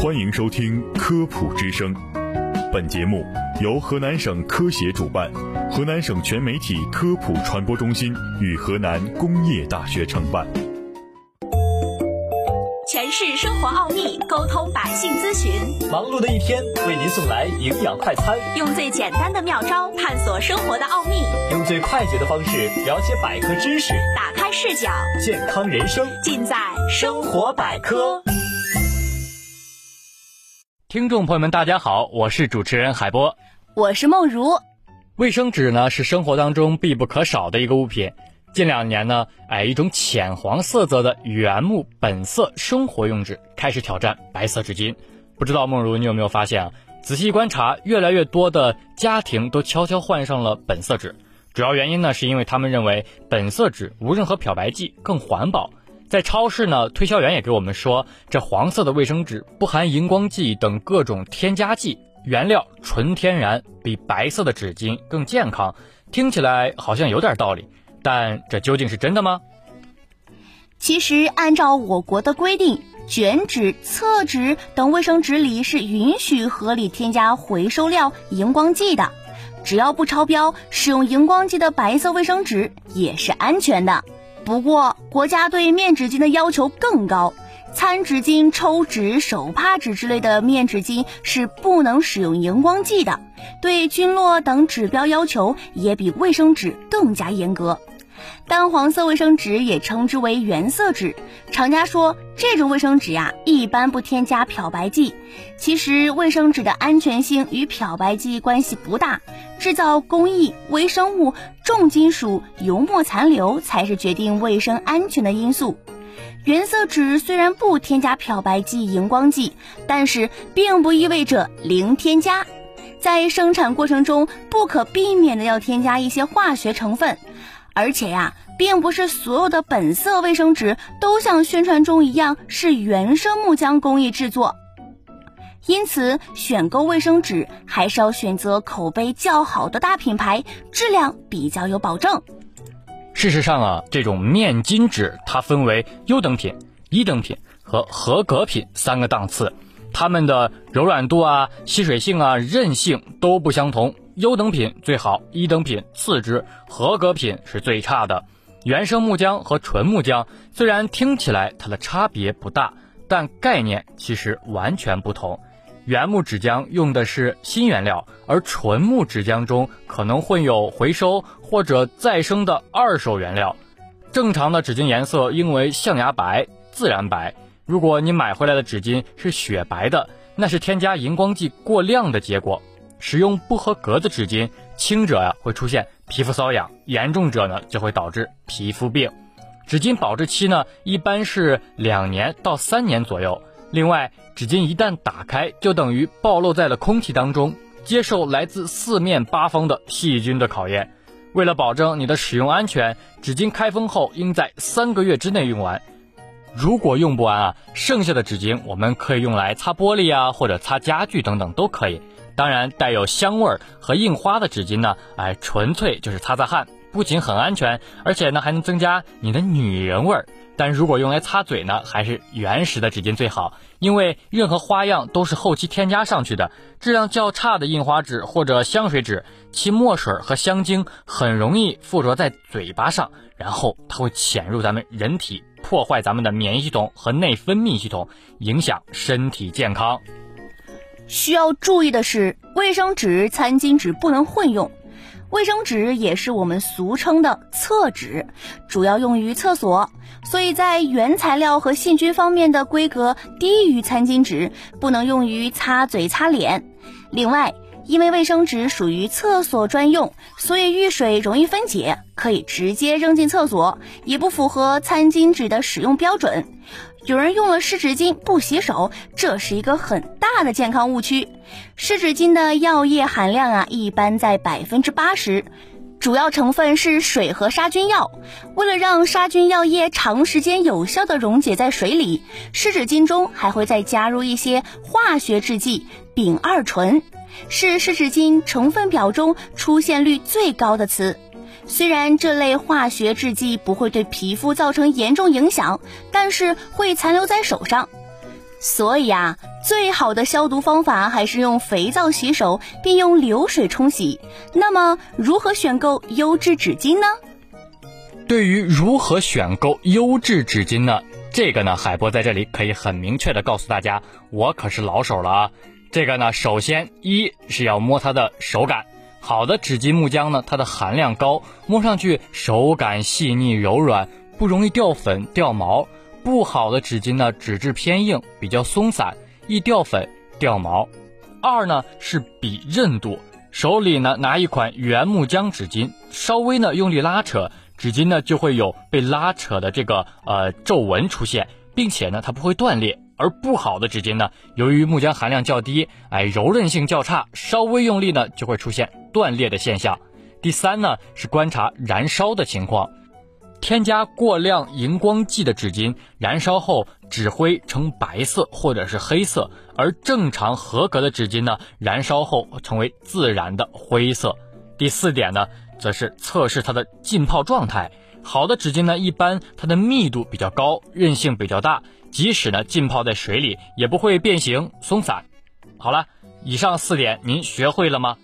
欢迎收听《科普之声》，本节目由河南省科协主办，河南省全媒体科普传播中心与河南工业大学承办。诠释生活奥秘，沟通百姓咨询。忙碌的一天，为您送来营养快餐，用最简单的妙招探索生活的奥秘，用最快捷的方式了解百科知识，打开视角，健康人生尽在生活百科。听众朋友们，大家好，我是主持人海波，我是梦如。卫生纸呢是生活当中必不可少的一个物品。近两年呢，哎，一种浅黄色泽的原木本色生活用纸开始挑战白色纸巾。不知道梦如你有没有发现啊？仔细观察，越来越多的家庭都悄悄换上了本色纸。主要原因呢，是因为他们认为本色纸无任何漂白剂，更环保。在超市呢，推销员也给我们说，这黄色的卫生纸不含荧光剂等各种添加剂，原料纯天然，比白色的纸巾更健康。听起来好像有点道理，但这究竟是真的吗？其实，按照我国的规定，卷纸、厕纸等卫生纸里是允许合理添加回收料荧光剂的，只要不超标，使用荧光剂的白色卫生纸也是安全的。不过，国家对面纸巾的要求更高，餐纸巾、抽纸、手帕纸之类的面纸巾是不能使用荧光剂的。对菌落等指标要求也比卫生纸更加严格。淡黄色卫生纸也称之为原色纸，厂家说这种卫生纸呀一般不添加漂白剂。其实卫生纸的安全性与漂白剂关系不大，制造工艺、微生物、重金属、油墨残留才是决定卫生安全的因素。原色纸虽然不添加漂白剂、荧光剂，但是并不意味着零添加，在生产过程中不可避免的要添加一些化学成分。而且呀，并不是所有的本色卫生纸都像宣传中一样是原生木浆工艺制作，因此选购卫生纸还是要选择口碑较好的大品牌，质量比较有保证。事实上啊，这种面巾纸它分为优等品、一等品和合格品三个档次，它们的柔软度啊、吸水性啊、韧性都不相同。优等品最好，一等品次之，合格品是最差的。原生木浆和纯木浆虽然听起来它的差别不大，但概念其实完全不同。原木纸浆用的是新原料，而纯木纸浆中可能会有回收或者再生的二手原料。正常的纸巾颜色应为象牙白、自然白。如果你买回来的纸巾是雪白的，那是添加荧光剂过量的结果。使用不合格的纸巾，轻者呀会出现皮肤瘙痒，严重者呢就会导致皮肤病。纸巾保质期呢一般是两年到三年左右。另外，纸巾一旦打开，就等于暴露在了空气当中，接受来自四面八方的细菌的考验。为了保证你的使用安全，纸巾开封后应在三个月之内用完。如果用不完啊，剩下的纸巾我们可以用来擦玻璃啊，或者擦家具等等都可以。当然，带有香味儿和印花的纸巾呢，哎，纯粹就是擦擦汗，不仅很安全，而且呢还能增加你的女人味儿。但如果用来擦嘴呢，还是原始的纸巾最好，因为任何花样都是后期添加上去的。质量较差的印花纸或者香水纸，其墨水和香精很容易附着在嘴巴上，然后它会潜入咱们人体，破坏咱们的免疫系统和内分泌系统，影响身体健康。需要注意的是，卫生纸、餐巾纸不能混用。卫生纸也是我们俗称的厕纸，主要用于厕所，所以在原材料和细菌方面的规格低于餐巾纸，不能用于擦嘴、擦脸。另外，因为卫生纸属于厕所专用，所以遇水容易分解，可以直接扔进厕所，也不符合餐巾纸的使用标准。有人用了湿纸巾不洗手，这是一个很大的健康误区。湿纸巾的药液含量啊，一般在百分之八十，主要成分是水和杀菌药。为了让杀菌药液长时间有效的溶解在水里，湿纸巾中还会再加入一些化学制剂丙二醇，是湿纸巾成分表中出现率最高的词。虽然这类化学制剂不会对皮肤造成严重影响，但是会残留在手上。所以啊，最好的消毒方法还是用肥皂洗手，并用流水冲洗。那么，如何选购优质纸巾呢？对于如何选购优质纸巾呢？这个呢，海波在这里可以很明确的告诉大家，我可是老手了啊。这个呢，首先一是要摸它的手感，好的纸巾木浆呢，它的含量高，摸上去手感细腻柔软，不容易掉粉掉毛。不好的纸巾呢，纸质偏硬，比较松散，易掉粉掉毛。二呢是比韧度，手里呢拿一款原木浆纸巾，稍微呢用力拉扯，纸巾呢就会有被拉扯的这个呃皱纹出现，并且呢它不会断裂。而不好的纸巾呢，由于木浆含量较低，哎柔韧性较差，稍微用力呢就会出现断裂的现象。第三呢是观察燃烧的情况。添加过量荧光剂的纸巾，燃烧后纸灰呈白色或者是黑色；而正常合格的纸巾呢，燃烧后成为自然的灰色。第四点呢，则是测试它的浸泡状态。好的纸巾呢，一般它的密度比较高，韧性比较大，即使呢浸泡在水里也不会变形松散。好了，以上四点您学会了吗？